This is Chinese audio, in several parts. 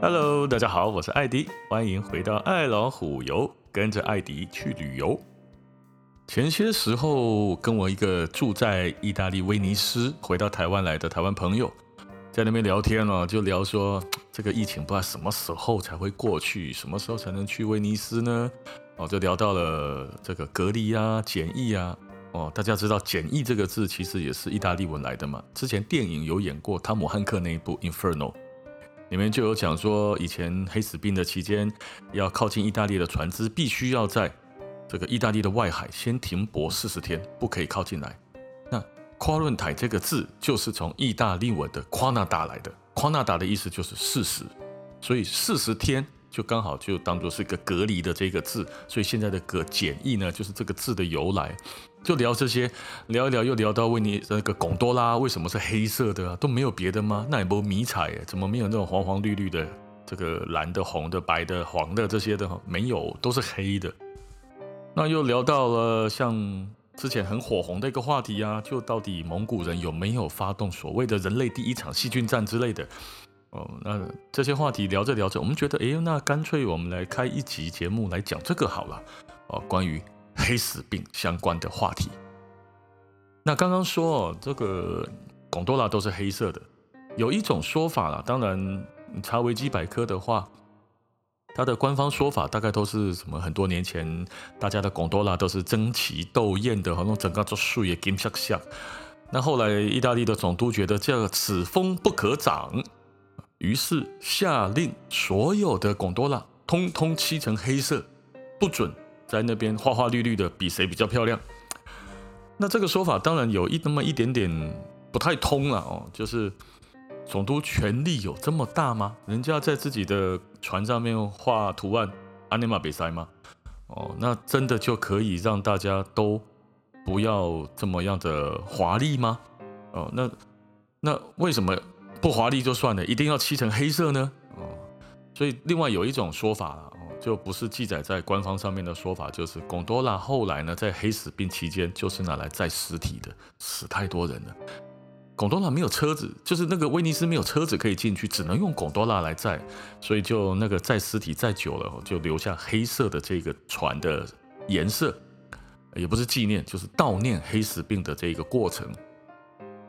Hello，大家好，我是艾迪，欢迎回到爱老虎游，跟着艾迪去旅游。前些时候，跟我一个住在意大利威尼斯、回到台湾来的台湾朋友，在那边聊天哦，就聊说这个疫情不知道什么时候才会过去，什么时候才能去威尼斯呢？哦，就聊到了这个隔离啊、检疫啊。哦，大家知道“检疫”这个字其实也是意大利文来的嘛？之前电影有演过汤姆汉克那一部《Inferno》。里面就有讲说，以前黑死病的期间，要靠近意大利的船只，必须要在这个意大利的外海先停泊四十天，不可以靠近来。那夸论台这个字就是从意大利文的夸纳达来的夸纳达的意思就是四十，所以四十天就刚好就当做是一个隔离的这个字，所以现在的“隔简易”呢，就是这个字的由来。就聊这些，聊一聊又聊到威尼那个贡多拉为什么是黑色的啊？都没有别的吗？那也不迷彩，怎么没有那种黄黄绿绿的？这个蓝的、红的、白的、黄的这些的没有，都是黑的。那又聊到了像之前很火红的一个话题啊，就到底蒙古人有没有发动所谓的人类第一场细菌战之类的？哦，那这些话题聊着聊着，我们觉得，哎，那干脆我们来开一集节目来讲这个好了。哦，关于。黑死病相关的话题。那刚刚说哦，这个贡多拉都是黑色的，有一种说法啦。当然，查维基百科的话，它的官方说法大概都是什么？很多年前，大家的贡多拉都是争奇斗艳的，好像整个做树也金闪闪。那后来，意大利的总督觉得这此风不可长，于是下令所有的贡多拉通通漆成黑色，不准。在那边花花绿绿的，比谁比较漂亮？那这个说法当然有一那么一点点不太通了哦。就是总督权力有这么大吗？人家在自己的船上面画图案，阿尼玛比赛吗？哦，那真的就可以让大家都不要这么样的华丽吗？哦，那那为什么不华丽就算了，一定要漆成黑色呢？哦，所以另外有一种说法了。就不是记载在官方上面的说法，就是贡多拉后来呢，在黑死病期间就是拿来载尸体的，死太多人了。贡多拉没有车子，就是那个威尼斯没有车子可以进去，只能用贡多拉来载，所以就那个载尸体载久了，就留下黑色的这个船的颜色，也不是纪念，就是悼念黑死病的这个过程。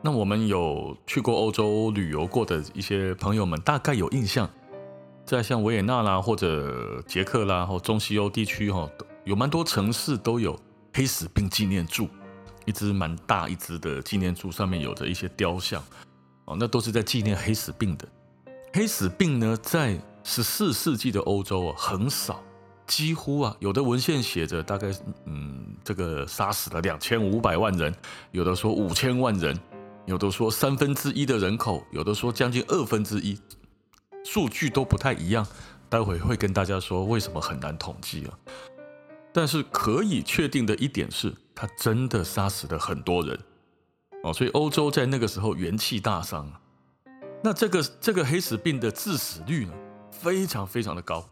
那我们有去过欧洲旅游过的一些朋友们，大概有印象。在像维也纳啦，或者捷克啦，或中西欧地区哈，有蛮多城市都有黑死病纪念柱，一只蛮大一只的纪念柱，上面有着一些雕像，哦，那都是在纪念黑死病的。黑死病呢，在十四世纪的欧洲啊，很少，几乎啊，有的文献写着大概，嗯，这个杀死了两千五百万人，有的说五千万人，有的说三分之一的人口，有的说将近二分之一。数据都不太一样，待会会跟大家说为什么很难统计啊。但是可以确定的一点是，他真的杀死了很多人哦，所以欧洲在那个时候元气大伤。那这个这个黑死病的致死率呢，非常非常的高，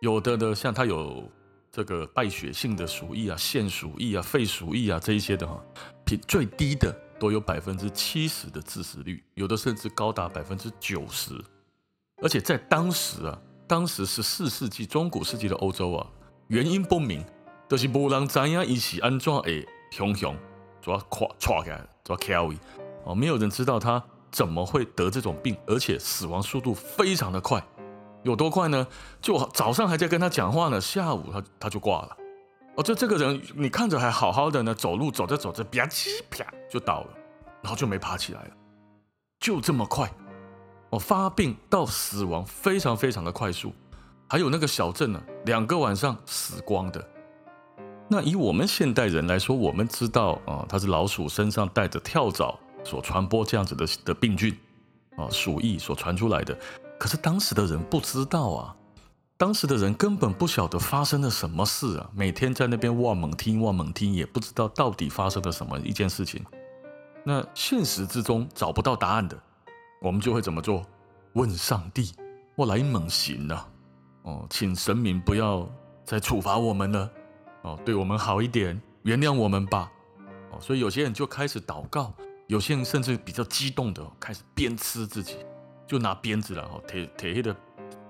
有的呢像它有这个败血性的鼠疫啊、腺鼠疫啊、肺鼠疫啊这一些的哈，比最低的都有百分之七十的致死率，有的甚至高达百分之九十。而且在当时啊，当时十四世纪中古世纪的欧洲啊，原因不明，都、就是无人知影伊是安怎会熊熊抓垮抓开抓 carry 哦，没有人知道他怎么会得这种病，而且死亡速度非常的快，有多快呢？就早上还在跟他讲话呢，下午他他就挂了。哦，就这个人你看着还好好的呢，走路走着走着吧唧啪就倒了，然后就没爬起来了，就这么快。哦，发病到死亡非常非常的快速，还有那个小镇呢，两个晚上死光的。那以我们现代人来说，我们知道啊，它是老鼠身上带着跳蚤所传播这样子的的病菌啊，鼠疫所传出来的。可是当时的人不知道啊，当时的人根本不晓得发生了什么事啊，每天在那边望猛听望猛听，也不知道到底发生了什么一件事情。那现实之中找不到答案的。我们就会怎么做？问上帝，我来猛行了，哦，请神明不要再处罚我们了，哦，对我们好一点，原谅我们吧，哦，所以有些人就开始祷告，有些人甚至比较激动的开始鞭笞自己，就拿鞭子然后铁铁黑的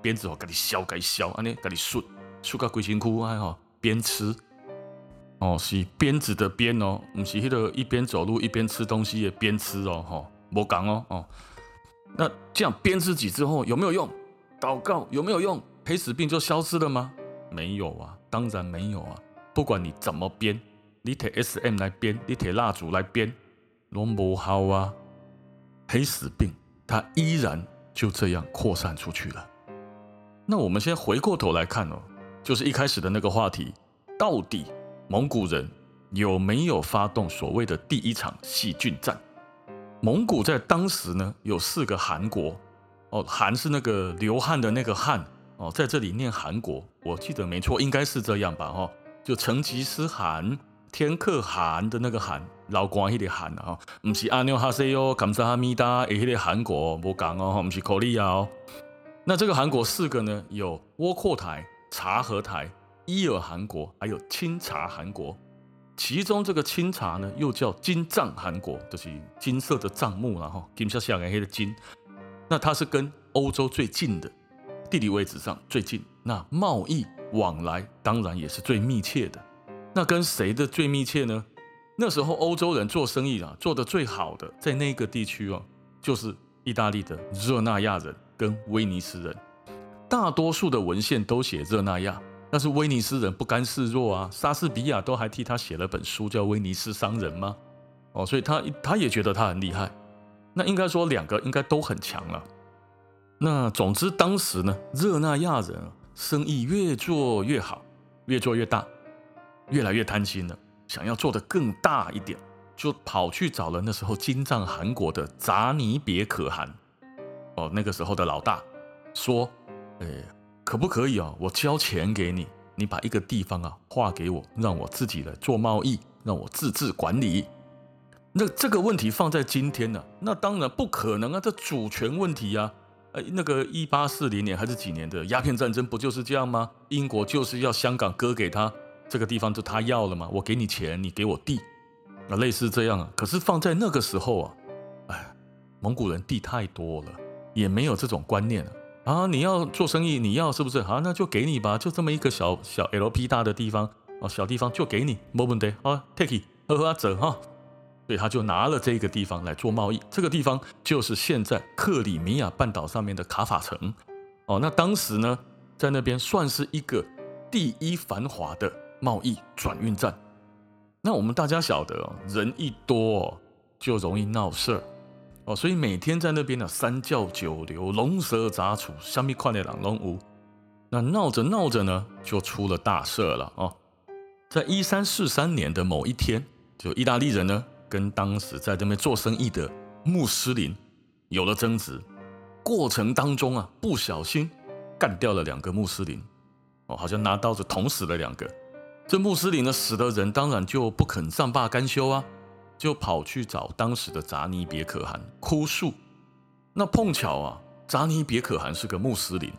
鞭子哦，给你削，给你削，安尼给你顺，顺到规身躯啊吼，边吃哦，是鞭子的鞭哦，不是迄个一边走路一边吃东西的边吃哦，吼，无讲哦哦。那这样鞭自己之后有没有用？祷告有没有用？黑死病就消失了吗？没有啊，当然没有啊。不管你怎么鞭，你拿 SM 来鞭，你拿蜡烛来鞭，都不好啊。黑死病它依然就这样扩散出去了。那我们先回过头来看哦，就是一开始的那个话题，到底蒙古人有没有发动所谓的第一场细菌战？蒙古在当时呢，有四个汗国，哦，汗是那个流汗的那个汗，哦，在这里念汗国，我记得没错，应该是这样吧，哦，就成吉思汗、天可汗的那个汗，老关系的汗啊，不是阿牛哈塞哟、坎萨哈密达，诶，那个汗国不讲哦，不是口利亚哦。那这个韩国四个呢，有窝阔台、察合台、伊尔韩国，还有钦察韩国。其中这个钦察呢，又叫金帐韩国，就是金色的帐幕然后金色下来黑的金。那它是跟欧洲最近的，地理位置上最近，那贸易往来当然也是最密切的。那跟谁的最密切呢？那时候欧洲人做生意啊，做得最好的，在那个地区哦，就是意大利的热那亚人跟威尼斯人。大多数的文献都写热那亚。但是威尼斯人不甘示弱啊，莎士比亚都还替他写了本书叫《威尼斯商人》吗？哦，所以他他也觉得他很厉害。那应该说两个应该都很强啊。那总之当时呢，热那亚人生意越做越好，越做越大，越来越贪心了，想要做得更大一点，就跑去找了那时候金帐汗国的扎尼别可汗，哦，那个时候的老大，说，哎。可不可以啊？我交钱给你，你把一个地方啊划给我，让我自己来做贸易，让我自治管理。那这个问题放在今天呢、那当然不可能啊！这主权问题啊！哎，那个一八四零年还是几年的鸦片战争不就是这样吗？英国就是要香港割给他，这个地方就他要了嘛，我给你钱，你给我地，啊，类似这样啊。可是放在那个时候啊，哎，蒙古人地太多了，也没有这种观念啊。你要做生意，你要是不是？好，那就给你吧，就这么一个小小 LP 大的地方啊，小地方就给你，没问题啊，take it，呵呵走哈。所以他就拿了这个地方来做贸易，这个地方就是现在克里米亚半岛上面的卡法城。哦，那当时呢，在那边算是一个第一繁华的贸易转运站。那我们大家晓得哦，人一多就容易闹事儿。哦，所以每天在那边呢，三教九流、龙蛇杂处，虾米快乐人拢有。那闹着闹着呢，就出了大事了哦。在一三四三年的某一天，就意大利人呢，跟当时在这边做生意的穆斯林有了争执，过程当中啊，不小心干掉了两个穆斯林，哦，好像拿刀子捅死了两个。这穆斯林呢，死的人当然就不肯善罢甘休啊。就跑去找当时的扎尼别可汗哭诉，那碰巧啊，扎尼别可汗是个穆斯林，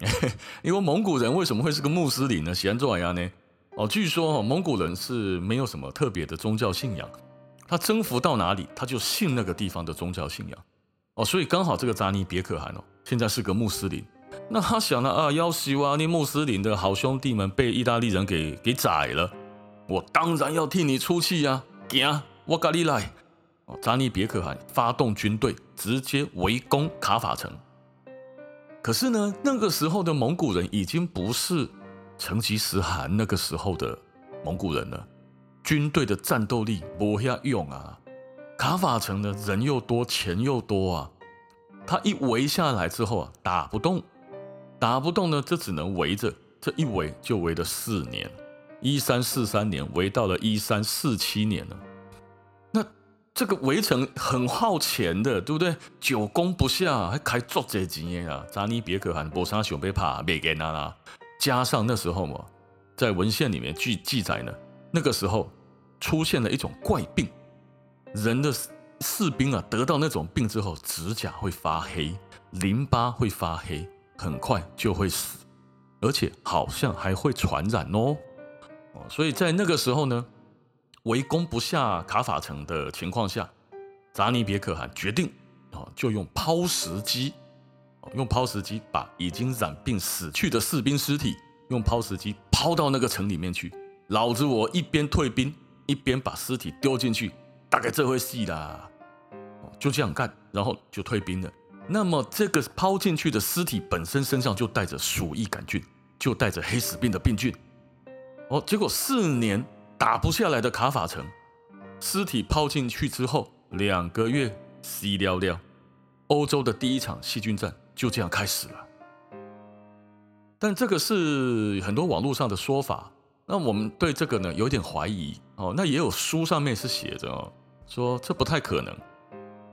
因为蒙古人为什么会是个穆斯林呢？喜欢做呀呢？哦，据说蒙古人是没有什么特别的宗教信仰，他征服到哪里，他就信那个地方的宗教信仰。哦，所以刚好这个扎尼别可汗哦，现在是个穆斯林，那他想了啊，要死啊，那穆斯林的好兄弟们被意大利人给给宰了，我当然要替你出气呀，行。我咖你来，哦扎尼别可汗发动军队，直接围攻卡法城。可是呢，那个时候的蒙古人已经不是成吉思汗那个时候的蒙古人了，军队的战斗力不下用啊。卡法城呢人又多，钱又多啊。他一围下来之后啊，打不动，打不动呢，就只能围着。这一围就围了四年，一三四三年围到了一三四七年了。这个围城很耗钱的，对不对？久攻不下，还开足这钱啊！扎尼别可汗，波沙熊被怕没给他啦。加上那时候嘛，在文献里面记记载呢，那个时候出现了一种怪病，人的士兵啊得到那种病之后，指甲会发黑，淋巴会发黑，很快就会死，而且好像还会传染哦。哦，所以在那个时候呢。围攻不下卡法城的情况下，扎尼别可汗决定啊，就用抛石机用抛石机把已经染病死去的士兵尸体用抛石机抛到那个城里面去。老子我一边退兵一边把尸体丢进去，大概这回戏啦，就这样干，然后就退兵了。那么这个抛进去的尸体本身身上就带着鼠疫杆菌，就带着黑死病的病菌。哦，结果四年打不下来的卡法城，尸体抛进去之后，两个月死了了，欧洲的第一场细菌战就这样开始了。但这个是很多网络上的说法，那我们对这个呢有点怀疑哦。那也有书上面是写着哦，说这不太可能，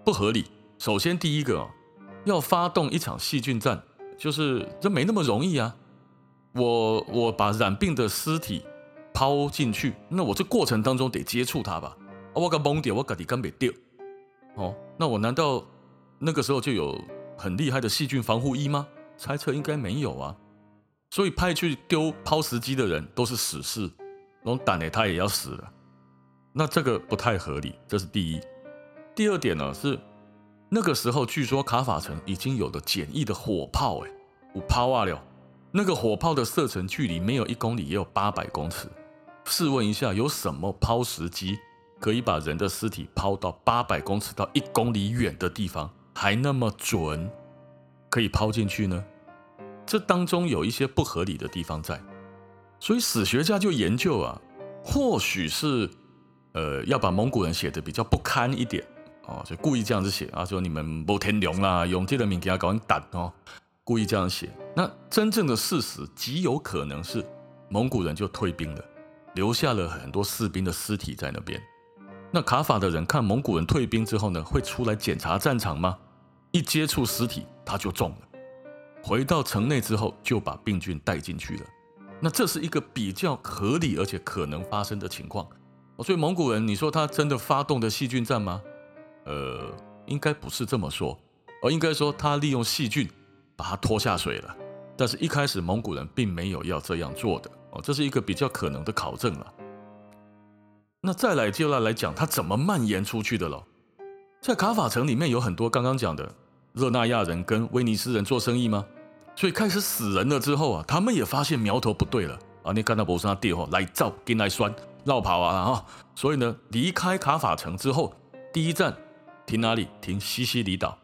不合理。首先第一个哦。要发动一场细菌战，就是这没那么容易啊！我我把染病的尸体抛进去，那我这过程当中得接触它吧？我个懵点，我搞的根本丢哦，那我难道那个时候就有很厉害的细菌防护衣吗？猜测应该没有啊。所以派去丢抛石机的人都是死士，那种胆的他也要死了，那这个不太合理。这是第一。第二点呢是。那个时候，据说卡法城已经有了简易的火炮，哎，五抛啊了。那个火炮的射程距离没有一公里，也有八百公尺。试问一下，有什么抛石机可以把人的尸体抛到八百公尺到一公里远的地方，还那么准，可以抛进去呢？这当中有一些不合理的地方在，所以史学家就研究啊，或许是，呃，要把蒙古人写的比较不堪一点。哦，就故意这样子写啊，说你们没天良啦，用这个名给他搞胆哦，故意这样写。那真正的事实极有可能是蒙古人就退兵了，留下了很多士兵的尸体在那边。那卡法的人看蒙古人退兵之后呢，会出来检查战场吗？一接触尸体他就中了，回到城内之后就把病菌带进去了。那这是一个比较合理而且可能发生的情况。所以蒙古人，你说他真的发动的细菌战吗？呃，应该不是这么说，而应该说他利用细菌把它拖下水了。但是，一开始蒙古人并没有要这样做的哦，这是一个比较可能的考证了。那再来就要来讲它怎么蔓延出去的了。在卡法城里面有很多刚刚讲的热那亚人跟威尼斯人做生意吗？所以开始死人了之后啊，他们也发现苗头不对了啊！你看到博沙地哦，来造跟来酸绕跑啊哈！所以呢，离开卡法城之后，第一站。停哪里？停西西里岛，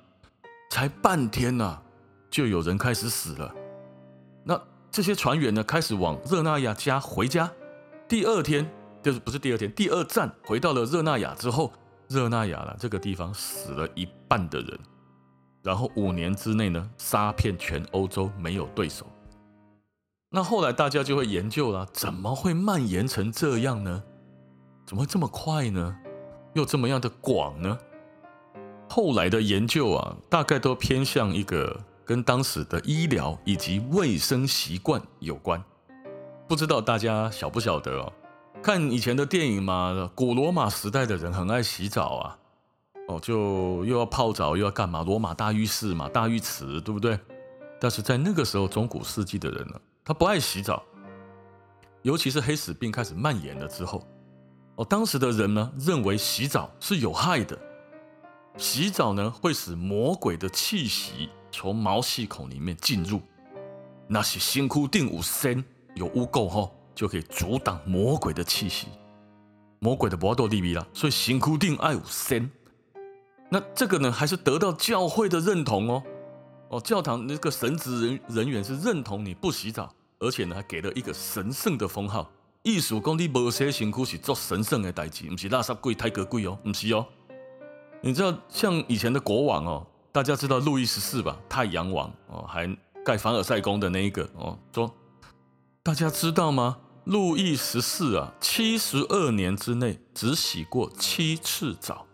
才半天呐、啊，就有人开始死了。那这些船员呢，开始往热那亚家回家。第二天就是不是第二天，第二站回到了热那亚之后，热那亚了这个地方死了一半的人。然后五年之内呢，杀遍全欧洲没有对手。那后来大家就会研究了，怎么会蔓延成这样呢？怎么会这么快呢？又这么样的广呢？后来的研究啊，大概都偏向一个跟当时的医疗以及卫生习惯有关。不知道大家晓不晓得哦？看以前的电影嘛，古罗马时代的人很爱洗澡啊，哦，就又要泡澡又要干嘛？罗马大浴室嘛，大浴池，对不对？但是在那个时候，中古世纪的人呢，他不爱洗澡，尤其是黑死病开始蔓延了之后，哦，当时的人呢，认为洗澡是有害的。洗澡呢，会使魔鬼的气息从毛细孔里面进入。那些辛苦定五身有污垢后，就可以阻挡魔鬼的气息。魔鬼的搏斗利弊啦，所以辛苦定爱五身。那这个呢，还是得到教会的认同哦。哦，教堂那个神职人人员是认同你不洗澡，而且呢，还给了一个神圣的封号。艺术工地某些辛苦是做神圣的代志，不是垃圾鬼、太格鬼哦，不是哦。你知道像以前的国王哦，大家知道路易十四吧？太阳王哦，还盖凡尔赛宫的那一个哦，说大家知道吗？路易十四啊，七十二年之内只洗过七次澡，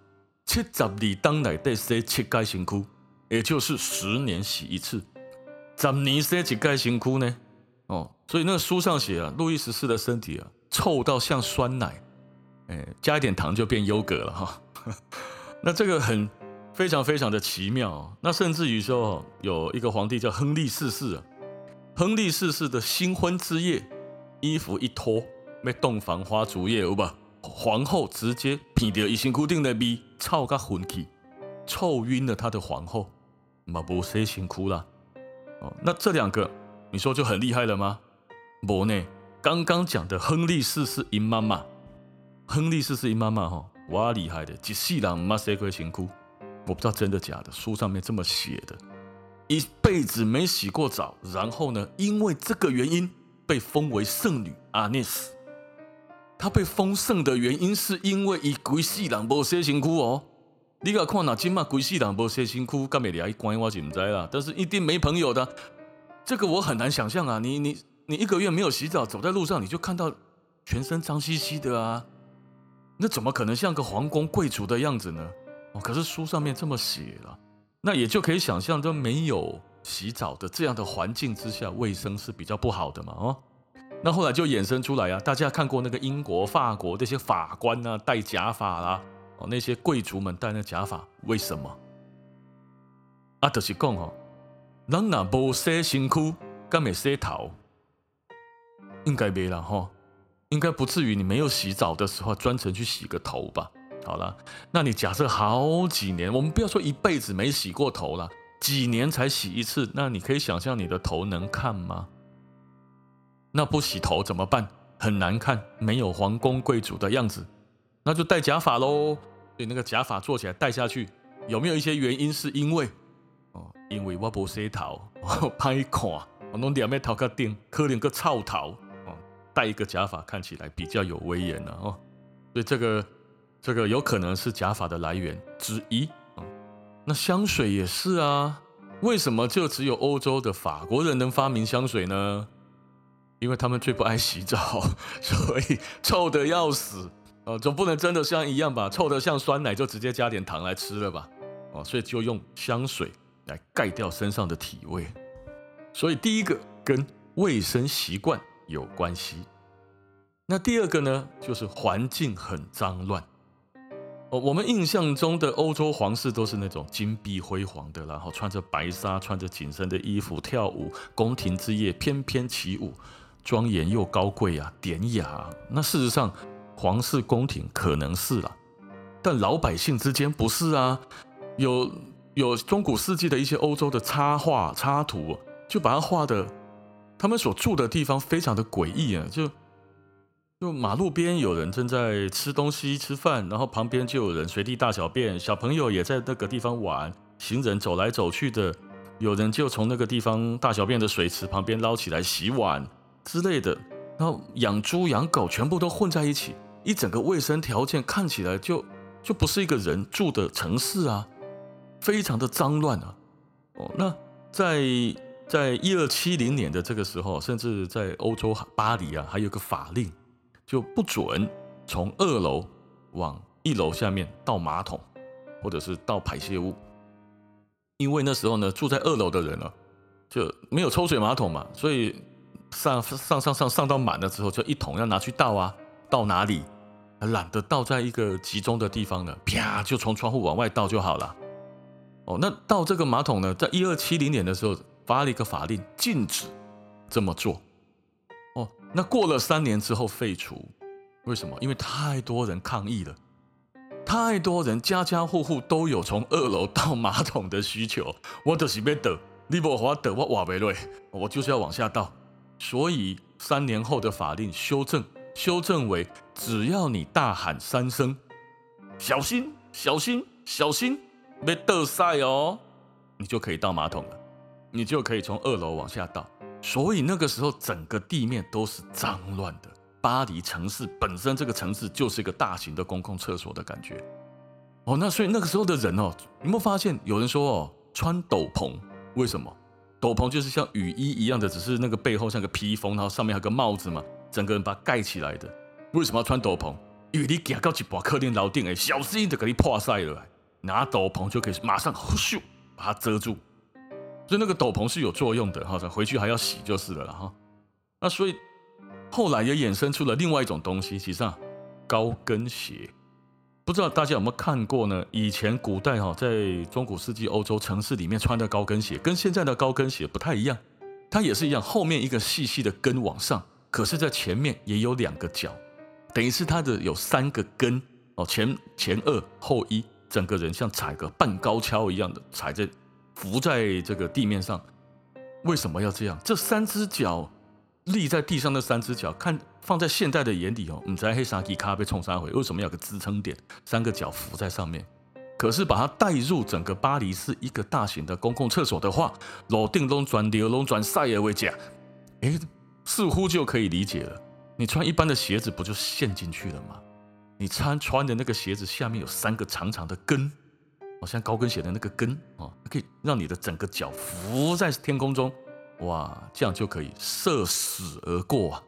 七十二当来得洗七盖辛苦，也就是十年洗一次。十年洗几盖辛苦呢？哦，所以那个书上写啊，路易十四的身体啊，臭到像酸奶，哎，加一点糖就变优格了哈。那这个很非常非常的奇妙，那甚至于说有一个皇帝叫亨利四世啊，亨利四世的新婚之夜，衣服一脱，没洞房花烛夜有吧？皇后直接鼻掉一身固定的鼻，臭个昏去，臭晕了他的皇后，嘛不洗辛苦啦，哦，那这两个你说就很厉害了吗？不呢，刚刚讲的亨利四世因妈妈，亨利四世因妈妈哈，哇厉害的，一世人唔捌洗过身躯，我不知道真的假的，书上面这么写的，一辈子没洗过澡，然后呢，因为这个原因被封为圣女阿涅斯。她被封圣的原因是因为伊规世人无洗身躯哦。你个看哪今嘛规世人无洗身躯，干咩俩一关我就唔知啦。但是一定没朋友的，这个我很难想象啊！你你你一个月没有洗澡，走在路上你就看到全身脏兮兮的啊，那怎么可能像个皇宫贵族的样子呢？哦，可是书上面这么写了，那也就可以想象，都没有洗澡的这样的环境之下，卫生是比较不好的嘛，哦。那后来就衍生出来啊，大家看过那个英国、法国这些法官啊，戴假发啦，哦，那些贵族们戴那假发，为什么？啊，就是讲哦，人若无洗身躯，敢会洗头？应该没了哈，应该不至于你没有洗澡的时候专程去洗个头吧？好了，那你假设好几年，我们不要说一辈子没洗过头了，几年才洗一次，那你可以想象你的头能看吗？那不洗头怎么办？很难看，没有皇宫贵族的样子，那就戴假发喽。对那个假发做起来戴下去，有没有一些原因？是因为哦，因为我不洗头，拍看，我弄两面头壳顶，可能个臭头哦，戴一个假发看起来比较有威严了哦。所以这个这个有可能是假发的来源之一。那香水也是啊，为什么就只有欧洲的法国人能发明香水呢？因为他们最不爱洗澡，所以臭得要死呃，总不能真的像一样吧？臭得像酸奶就直接加点糖来吃了吧？哦，所以就用香水来盖掉身上的体味。所以第一个跟卫生习惯有关系。那第二个呢，就是环境很脏乱。哦，我们印象中的欧洲皇室都是那种金碧辉煌的，然后穿着白纱、穿着紧身的衣服跳舞，宫廷之夜翩翩起舞。庄严又高贵啊，典雅。那事实上，皇室宫廷可能是了，但老百姓之间不是啊。有有中古世纪的一些欧洲的插画插图，就把它画的，他们所住的地方非常的诡异啊。就就马路边有人正在吃东西吃饭，然后旁边就有人随地大小便，小朋友也在那个地方玩，行人走来走去的，有人就从那个地方大小便的水池旁边捞起来洗碗。之类的，然后养猪养狗全部都混在一起，一整个卫生条件看起来就就不是一个人住的城市啊，非常的脏乱啊。哦，那在在一二七零年的这个时候，甚至在欧洲巴黎啊，还有个法令，就不准从二楼往一楼下面倒马桶，或者是倒排泄物，因为那时候呢，住在二楼的人呢，就没有抽水马桶嘛，所以。上上上上上到满了之后，就一桶要拿去倒啊，倒哪里？懒得倒在一个集中的地方了，啪就从窗户往外倒就好了。哦，那倒这个马桶呢，在一二七零年的时候发了一个法令，禁止这么做。那过了三年之后废除，为什么？因为太多人抗议了，太多人家家户户都有从二楼倒马桶的需求。我就是要倒，你不给我倒，我活不落，我就是要往下倒。所以三年后的法令修正，修正为只要你大喊三声“小心，小心，小心”，别倒塞哦，你就可以倒马桶了，你就可以从二楼往下倒。所以那个时候整个地面都是脏乱的。巴黎城市本身这个城市就是一个大型的公共厕所的感觉。哦，那所以那个时候的人哦，有没有发现有人说哦，穿斗篷，为什么？斗篷就是像雨衣一样的，只是那个背后像个披风，然后上面还有个帽子嘛，整个人把它盖起来的。为什么要穿斗篷？因为你行到一半客厅楼顶哎，小心的给你破塞了，拿斗篷就可以马上咻把它遮住。所以那个斗篷是有作用的哈，回去还要洗就是了哈。那所以后来也衍生出了另外一种东西，其实啊高跟鞋。不知道大家有没有看过呢？以前古代哈，在中古世纪欧洲城市里面穿的高跟鞋，跟现在的高跟鞋不太一样。它也是一样，后面一个细细的跟往上，可是，在前面也有两个脚，等于是它的有三个跟哦，前前二后一，整个人像踩个半高跷一样的踩在浮在这个地面上。为什么要这样？这三只脚立在地上的三只脚，看放在现代的眼里哦，你在黑沙基卡被冲沙回，为什么要有个支撑点？三个脚浮在上面。可是把它带入整个巴黎市一个大型的公共厕所的话，楼顶龙转流龙转赛尔维甲，哎，似乎就可以理解了。你穿一般的鞋子不就陷进去了吗？你穿穿的那个鞋子下面有三个长长的跟，好像高跟鞋的那个跟啊，可以让你的整个脚浮在天空中，哇，这样就可以射死而过啊，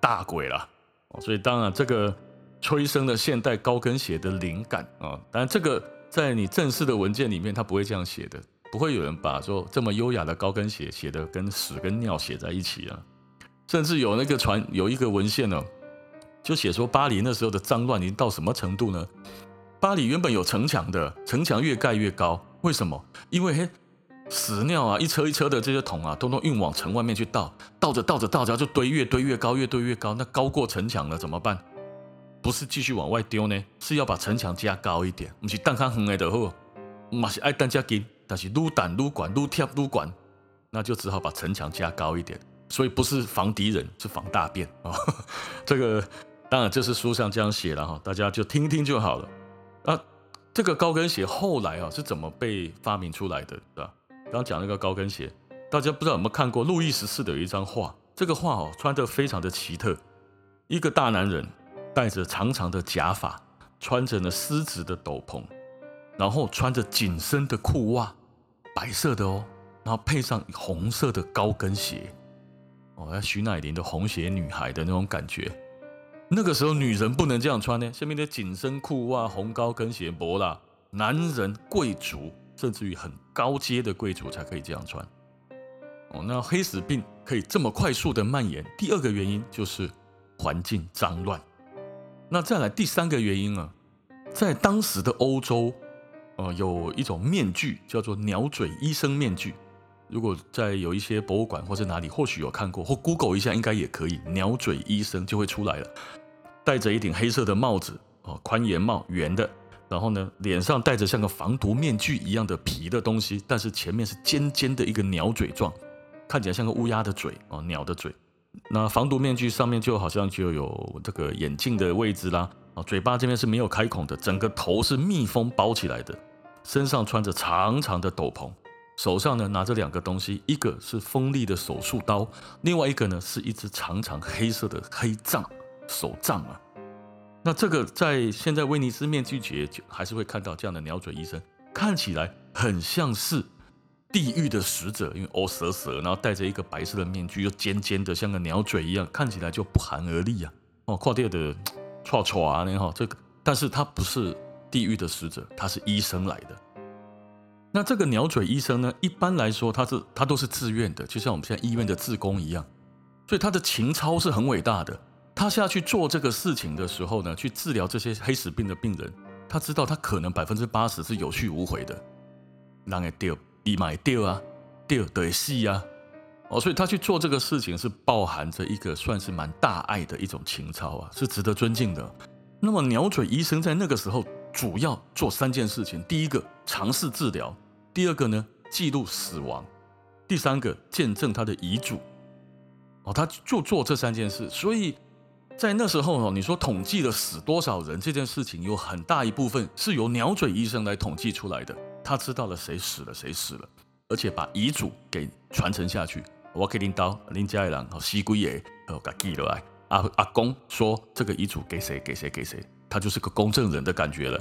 大鬼了。所以当然这个。催生了现代高跟鞋的灵感啊！当然，这个在你正式的文件里面，它不会这样写的，不会有人把说这么优雅的高跟鞋写的跟屎跟尿写在一起啊！甚至有那个传有一个文献呢，就写说巴黎那时候的脏乱已经到什么程度呢？巴黎原本有城墙的，城墙越盖越高，为什么？因为嘿，屎尿啊，一车一车的这些桶啊，通通运往城外面去倒，倒着倒着倒着就堆越堆越高，越堆越高，那高过城墙了怎么办？不是继续往外丢呢，是要把城墙加高一点。不是蛋康横来的货，嘛是爱蛋加紧，但是撸蛋撸管撸贴撸管，那就只好把城墙加高一点。所以不是防敌人，是防大便啊。这个当然这是书上这样写了哈，大家就听听就好了。啊，这个高跟鞋后来啊是怎么被发明出来的？是吧？刚讲那个高跟鞋，大家不知道有没有看过路易十四的一张画？这个画哦穿得非常的奇特，一个大男人。戴着长长的假发，穿着呢丝质的斗篷，然后穿着紧身的裤袜，白色的哦，然后配上红色的高跟鞋，哦，像徐乃麟的红鞋女孩的那种感觉。那个时候女人不能这样穿呢，下面的紧身裤袜、红高跟鞋，薄啦，男人、贵族，甚至于很高阶的贵族才可以这样穿。哦，那黑死病可以这么快速的蔓延，第二个原因就是环境脏乱。那再来第三个原因啊，在当时的欧洲，呃，有一种面具叫做鸟嘴医生面具。如果在有一些博物馆或者哪里，或许有看过，或 Google 一下应该也可以，鸟嘴医生就会出来了。戴着一顶黑色的帽子，哦，宽檐帽，圆的，然后呢，脸上戴着像个防毒面具一样的皮的东西，但是前面是尖尖的一个鸟嘴状，看起来像个乌鸦的嘴，哦，鸟的嘴。那防毒面具上面就好像就有这个眼镜的位置啦，啊，嘴巴这边是没有开孔的，整个头是密封包起来的，身上穿着长长的斗篷，手上呢拿着两个东西，一个是锋利的手术刀，另外一个呢是一只长长黑色的黑杖，手杖啊。那这个在现在威尼斯面具节就还是会看到这样的鸟嘴医生，看起来很像是。地狱的使者，因为哦蛇蛇，然后戴着一个白色的面具，又尖尖的，像个鸟嘴一样，看起来就不寒而栗啊。哦，跨界的 唰唰啊，你好，这个，但是他不是地狱的使者，他是医生来的。那这个鸟嘴医生呢，一般来说他是他都是自愿的，就像我们现在医院的志工一样，所以他的情操是很伟大的。他下去做这个事情的时候呢，去治疗这些黑死病的病人，他知道他可能百分之八十是有去无回的，让给丢。你买掉啊，掉对戏啊，哦，所以他去做这个事情是包含着一个算是蛮大爱的一种情操啊，是值得尊敬的。那么鸟嘴医生在那个时候主要做三件事情：第一个尝试治疗，第二个呢记录死亡，第三个见证他的遗嘱。哦，他就做这三件事。所以在那时候哦，你说统计了死多少人这件事情，有很大一部分是由鸟嘴医生来统计出来的。他知道了谁死了，谁死了，而且把遗嘱给传承下去。我可以领导林家人和西归爷和给记录来。阿阿公说这个遗嘱给谁给谁给谁，他就是个公证人的感觉了。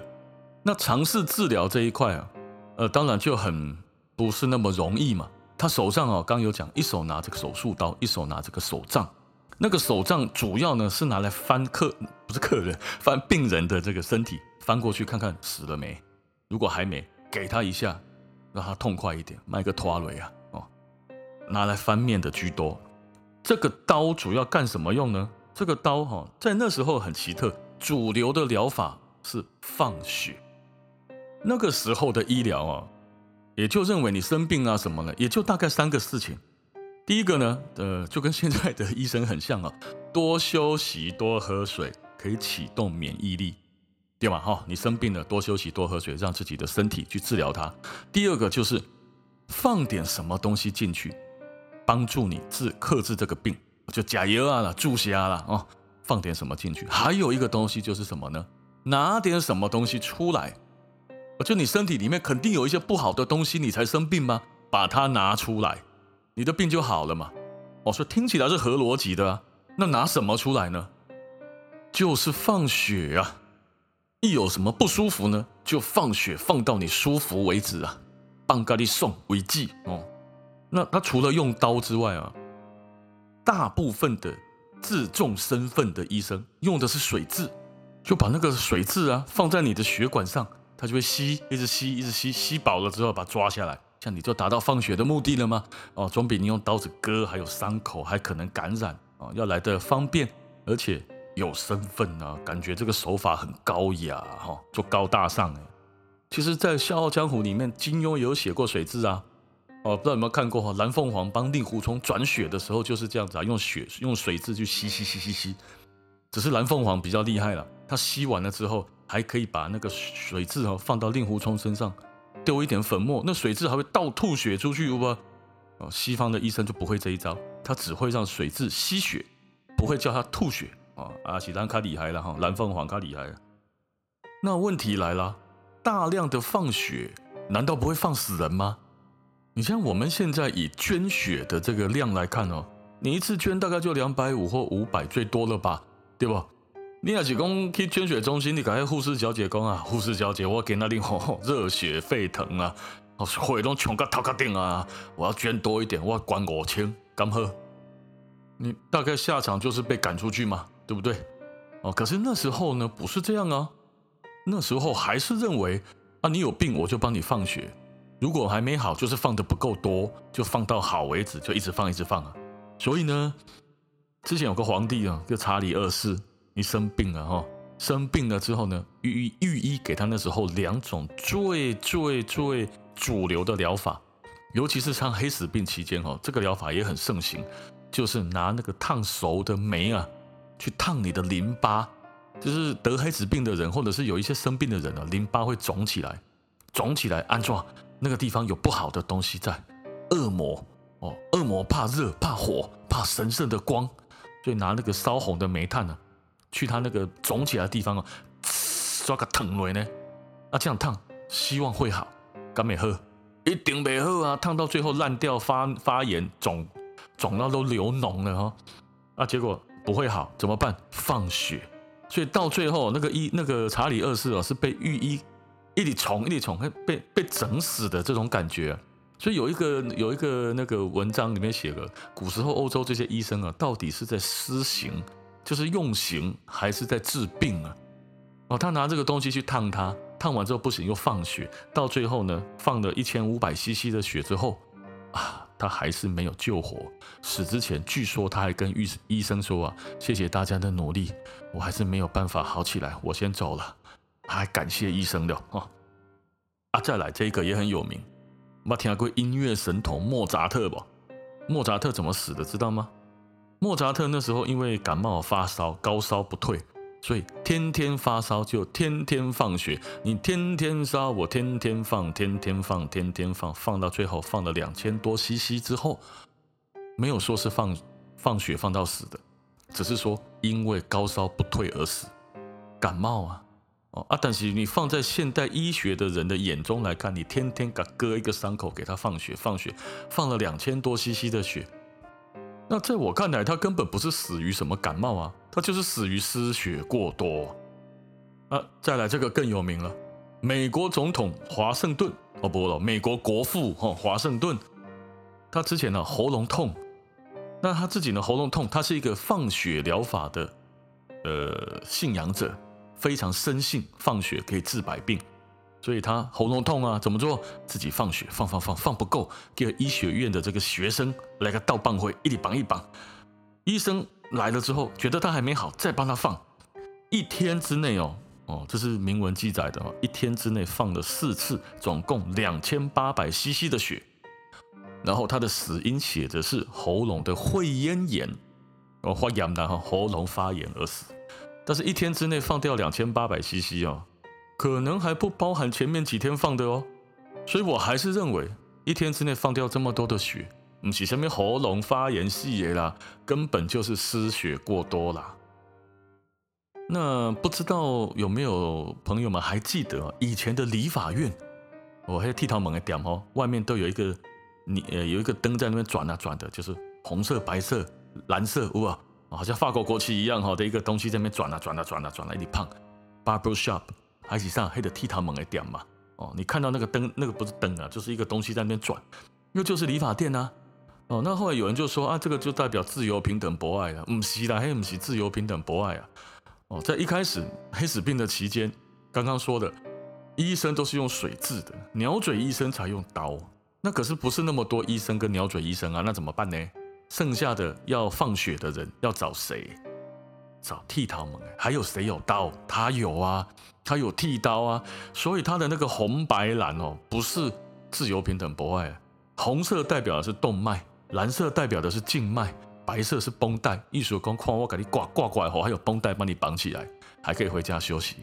那尝试治疗这一块啊，呃，当然就很不是那么容易嘛。他手上啊，刚有讲，一手拿这个手术刀，一手拿这个手杖。那个手杖主要呢是拿来翻客，不是客人，翻病人的这个身体，翻过去看看死了没，如果还没。给他一下，让他痛快一点。买个拖雷啊，哦，拿来翻面的居多。这个刀主要干什么用呢？这个刀哈，在那时候很奇特，主流的疗法是放血。那个时候的医疗啊，也就认为你生病啊什么的，也就大概三个事情。第一个呢，呃，就跟现在的医生很像啊，多休息，多喝水，可以启动免疫力。对吧？哈，你生病了，多休息，多喝水，让自己的身体去治疗它。第二个就是放点什么东西进去，帮助你治克制这个病，就加油啊了，注虾了哦，放点什么进去。还有一个东西就是什么呢？拿点什么东西出来，就你身体里面肯定有一些不好的东西，你才生病吗？把它拿出来，你的病就好了嘛。我说听起来是合逻辑的啊，那拿什么出来呢？就是放血啊！一有什么不舒服呢，就放血，放到你舒服为止啊。放咖喱送为止哦。那他除了用刀之外啊，大部分的自重身份的医生用的是水蛭，就把那个水蛭啊放在你的血管上，它就会吸，一直吸，一直吸，吸饱了之后把它抓下来，这样你就达到放血的目的了吗？哦，总比你用刀子割还有伤口还可能感染啊，要来得方便，而且有身份啊，感觉这个手法很高雅哈，就高大上哎。其实，在《笑傲江湖》里面，金庸也有写过水蛭啊。哦，不知道有没有看过哈？蓝凤凰帮令狐冲转血的时候就是这样子啊，用血用水蛭去吸吸吸吸吸。只是蓝凤凰比较厉害了，他吸完了之后，还可以把那个水蛭哈放到令狐冲身上，丢一点粉末，那水蛭还会倒吐血出去，不？哦，西方的医生就不会这一招，他只会让水蛭吸血，不会叫他吐血啊。阿喜兰卡厉害了哈，蓝凤凰卡厉害了。那问题来了。大量的放血，难道不会放死人吗？你像我们现在以捐血的这个量来看哦，你一次捐大概就两百五或五百最多了吧，对不？你要是讲去捐血中心，你赶快护士小姐讲啊，护士小姐，我给那里吼热血沸腾啊，哦，血都冲个头壳顶啊，我要捐多一点，我要捐五千，干喝？你大概下场就是被赶出去嘛，对不对？哦，可是那时候呢，不是这样啊。那时候还是认为啊，你有病我就帮你放血，如果还没好，就是放得不够多，就放到好为止，就一直放一直放啊。所以呢，之前有个皇帝啊，叫查理二世，你生病了哈，生病了之后呢，御医御医给他那时候两种最最最主流的疗法，尤其是像黑死病期间哈，这个疗法也很盛行，就是拿那个烫熟的煤啊，去烫你的淋巴。就是得黑死病的人，或者是有一些生病的人啊，淋巴会肿起来，肿起来，安装那个地方有不好的东西在，恶魔哦，恶魔怕热，怕火，怕神圣的光，所以拿那个烧红的煤炭呢、啊，去他那个肿起来的地方啊，抓个烫雷呢，啊这样烫，希望会好，敢没喝？一定没喝啊，烫到最后烂掉，发发炎，肿肿到都流脓了哈，啊结果不会好，怎么办？放血。所以到最后，那个医那个查理二世哦，是被御医一直宠一直宠，被被整死的这种感觉。所以有一个有一个那个文章里面写了，古时候欧洲这些医生啊，到底是在施行，就是用刑，还是在治病啊？哦，他拿这个东西去烫他，烫完之后不行，又放血，到最后呢，放了一千五百 CC 的血之后啊。他还是没有救活，死之前据说他还跟医医生说啊，谢谢大家的努力，我还是没有办法好起来，我先走了，还感谢医生的哦。啊，再来这个也很有名，没听过音乐神童莫扎特不？莫扎特怎么死的？知道吗？莫扎特那时候因为感冒发烧，高烧不退。所以天天发烧就天天放血，你天天烧，我天天放，天天放，天天放，放到最后放了两千多 CC 之后，没有说是放放血放到死的，只是说因为高烧不退而死，感冒啊，哦啊，但是你放在现代医学的人的眼中来看，你天天给割一个伤口给他放血放血，放了两千多 CC 的血。那在我看来，他根本不是死于什么感冒啊，他就是死于失血过多。啊，再来这个更有名了，美国总统华盛顿哦，不了，美国国父哈华盛顿，他之前呢喉咙痛，那他自己呢喉咙痛，他是一个放血疗法的呃信仰者，非常深信放血可以治百病。所以他喉咙痛啊，怎么做？自己放血，放放放放不够，给医学院的这个学生来个倒棒会，一里绑一绑。医生来了之后，觉得他还没好，再帮他放。一天之内哦哦，这是明文记载的哦，一天之内放了四次，总共两千八百 CC 的血。然后他的死因写的是喉咙的会咽炎，哦发炎的哈，喉咙发炎而死。但是一天之内放掉两千八百 CC 哦。可能还不包含前面几天放的哦，所以我还是认为一天之内放掉这么多的血，不是什么喉咙发炎细炎啦，根本就是失血过多啦。那不知道有没有朋友们还记得以前的理发院？我还剃头门的店哦，外面都有一个你呃有一个灯在那边转啊转的，就是红色、白色、蓝色，哇，好像法国国旗一样哈的一个东西在那边转啊转啊转啊转啊，一胖 barber shop 还是上黑的剃头门的店嘛？哦，你看到那个灯，那个不是灯啊，就是一个东西在那边转，又就是理发店呐。哦，那后来有人就说啊，这个就代表自由、平等、博爱了。不是啦，嘿，不是自由、平等、博爱啊。哦，在一开始黑死病的期间，刚刚说的。医生都是用水治的，鸟嘴医生才用刀。那可是不是那么多医生跟鸟嘴医生啊？那怎么办呢？剩下的要放血的人要找谁？找剃刀门。还有谁有刀？他有啊，他有剃刀啊。所以他的那个红白蓝哦，不是自由平等博爱。红色代表的是动脉，蓝色代表的是静脉，白色是绷带。艺术工况我给你挂挂挂后，还有绷带帮你绑起来，还可以回家休息。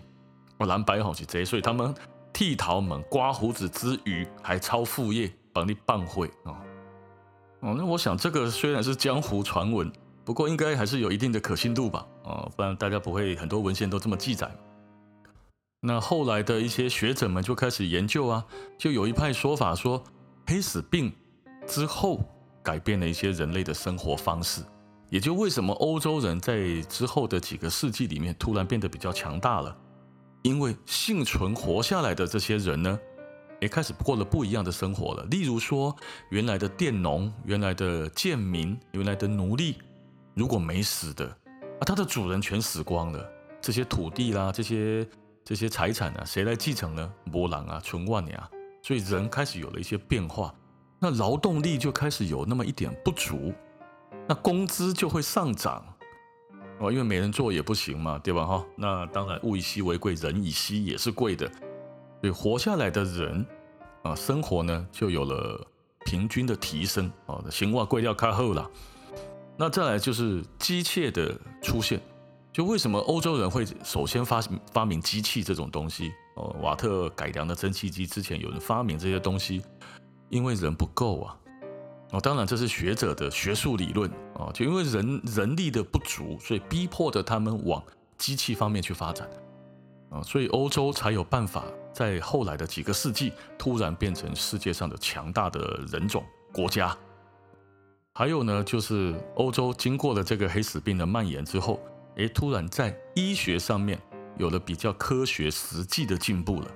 我蓝白红是这，所以他们剃刀门刮胡子之余，还抄副业帮你办会哦。哦，那我想这个虽然是江湖传闻，不过应该还是有一定的可信度吧？哦，不然大家不会很多文献都这么记载。那后来的一些学者们就开始研究啊，就有一派说法说，黑死病之后改变了一些人类的生活方式，也就为什么欧洲人在之后的几个世纪里面突然变得比较强大了。因为幸存活下来的这些人呢，也开始过了不一样的生活了。例如说，原来的佃农、原来的贱民、原来的奴隶，如果没死的啊，他的主人全死光了，这些土地啦、这些这些财产啊，谁来继承呢？波浪啊，存万年啊，所以人开始有了一些变化，那劳动力就开始有那么一点不足，那工资就会上涨。哦，因为没人做也不行嘛，对吧？哈，那当然物以稀为贵，人以稀也是贵的。所以活下来的人啊，生活呢就有了平均的提升啊，兴旺贵要靠后了。那再来就是机械的出现，就为什么欧洲人会首先发发明机器这种东西？哦，瓦特改良的蒸汽机之前有人发明这些东西，因为人不够啊。哦，当然这是学者的学术理论啊，就因为人人力的不足，所以逼迫着他们往机器方面去发展啊，所以欧洲才有办法在后来的几个世纪突然变成世界上的强大的人种国家。还有呢，就是欧洲经过了这个黑死病的蔓延之后，诶，突然在医学上面有了比较科学实际的进步了。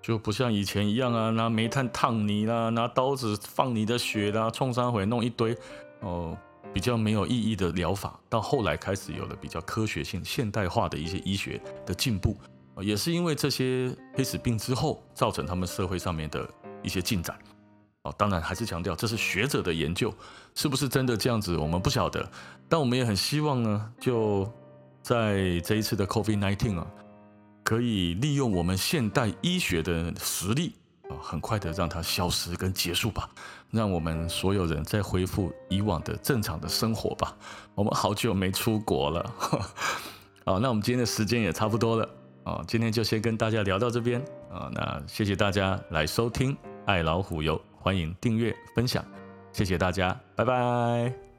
就不像以前一样啊，拿煤炭烫你啦，拿刀子放你的血啦，冲伤回弄一堆，哦，比较没有意义的疗法。到后来开始有了比较科学性、现代化的一些医学的进步，也是因为这些黑死病之后造成他们社会上面的一些进展。哦，当然还是强调这是学者的研究，是不是真的这样子我们不晓得，但我们也很希望呢，就在这一次的 COVID-19 啊。可以利用我们现代医学的实力啊，很快的让它消失跟结束吧，让我们所有人再恢复以往的正常的生活吧。我们好久没出国了，好，那我们今天的时间也差不多了啊，今天就先跟大家聊到这边啊，那谢谢大家来收听爱老虎油，欢迎订阅分享，谢谢大家，拜拜。